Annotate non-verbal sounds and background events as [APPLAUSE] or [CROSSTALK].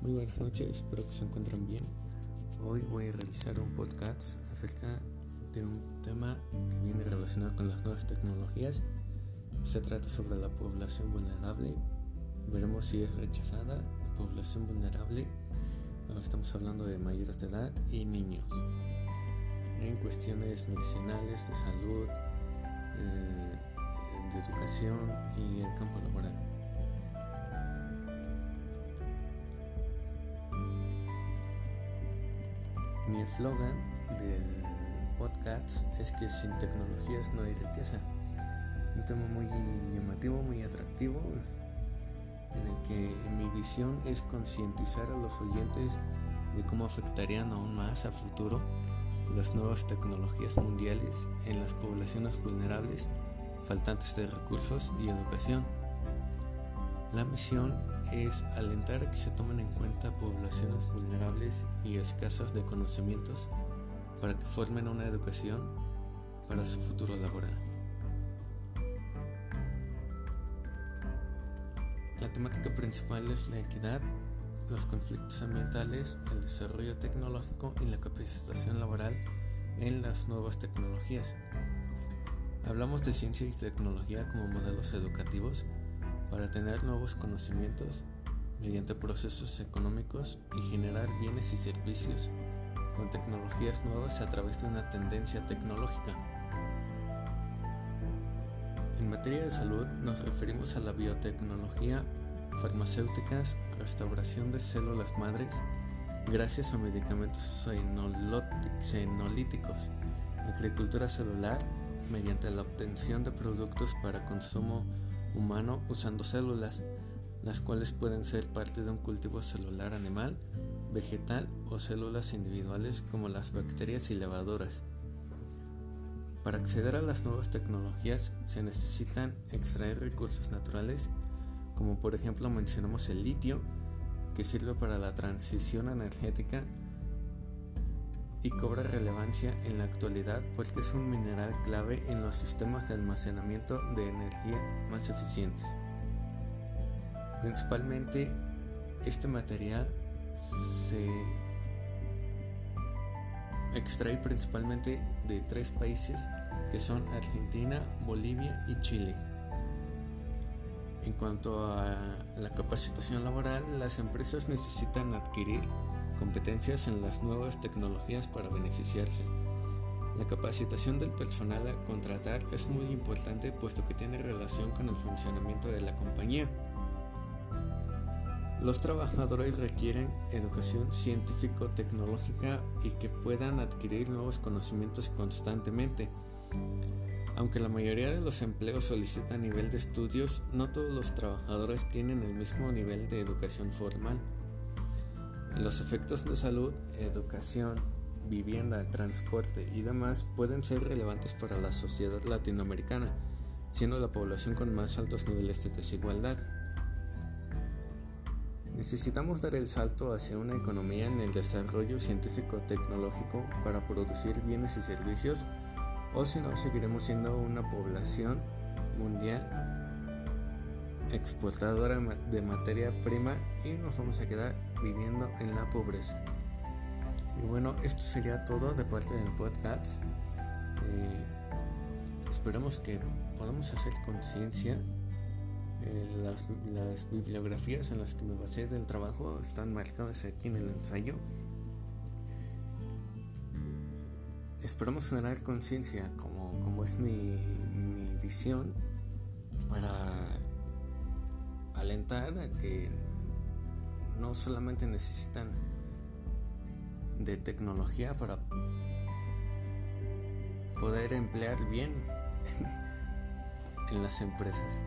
Muy buenas noches, espero que se encuentren bien. Hoy voy a realizar un podcast acerca de un tema que viene relacionado con las nuevas tecnologías. Se trata sobre la población vulnerable. Veremos si es rechazada, la población vulnerable. Estamos hablando de mayores de edad y niños. En cuestiones medicinales, de salud, eh, de educación y el campo laboral. Mi eslogan del podcast es que sin tecnologías no hay riqueza. Un tema muy llamativo, muy atractivo, en el que mi visión es concientizar a los oyentes de cómo afectarían aún más a futuro las nuevas tecnologías mundiales en las poblaciones vulnerables, faltantes de recursos y educación. La misión es alentar que se tomen en cuenta poblaciones vulnerables y escasas de conocimientos para que formen una educación para su futuro laboral. La temática principal es la equidad, los conflictos ambientales, el desarrollo tecnológico y la capacitación laboral en las nuevas tecnologías. Hablamos de ciencia y tecnología como modelos educativos para tener nuevos conocimientos mediante procesos económicos y generar bienes y servicios con tecnologías nuevas a través de una tendencia tecnológica. En materia de salud nos referimos a la biotecnología, farmacéuticas, restauración de células madres, gracias a medicamentos xenolíticos, agricultura celular, mediante la obtención de productos para consumo humano usando células, las cuales pueden ser parte de un cultivo celular animal, vegetal o células individuales como las bacterias y levaduras. Para acceder a las nuevas tecnologías se necesitan extraer recursos naturales, como por ejemplo mencionamos el litio, que sirve para la transición energética y cobra relevancia en la actualidad porque es un mineral clave en los sistemas de almacenamiento de energía más eficientes. Principalmente este material se extrae principalmente de tres países que son Argentina, Bolivia y Chile. En cuanto a la capacitación laboral, las empresas necesitan adquirir competencias en las nuevas tecnologías para beneficiarse. La capacitación del personal a contratar es muy importante puesto que tiene relación con el funcionamiento de la compañía. Los trabajadores requieren educación científico-tecnológica y que puedan adquirir nuevos conocimientos constantemente. Aunque la mayoría de los empleos solicitan nivel de estudios, no todos los trabajadores tienen el mismo nivel de educación formal. Los efectos de salud, educación, vivienda, transporte y demás pueden ser relevantes para la sociedad latinoamericana, siendo la población con más altos niveles de desigualdad. Necesitamos dar el salto hacia una economía en el desarrollo científico-tecnológico para producir bienes y servicios, o si no, seguiremos siendo una población mundial exportadora de materia prima y nos vamos a quedar viviendo en la pobreza. Y bueno, esto sería todo de parte del podcast. Eh, esperamos que podamos hacer conciencia. Eh, las, bibliografías en las que me basé del trabajo están marcadas aquí en el ensayo. Esperamos generar conciencia como, como es mi, mi visión para alentar a que no solamente necesitan de tecnología para poder emplear bien [LAUGHS] en las empresas.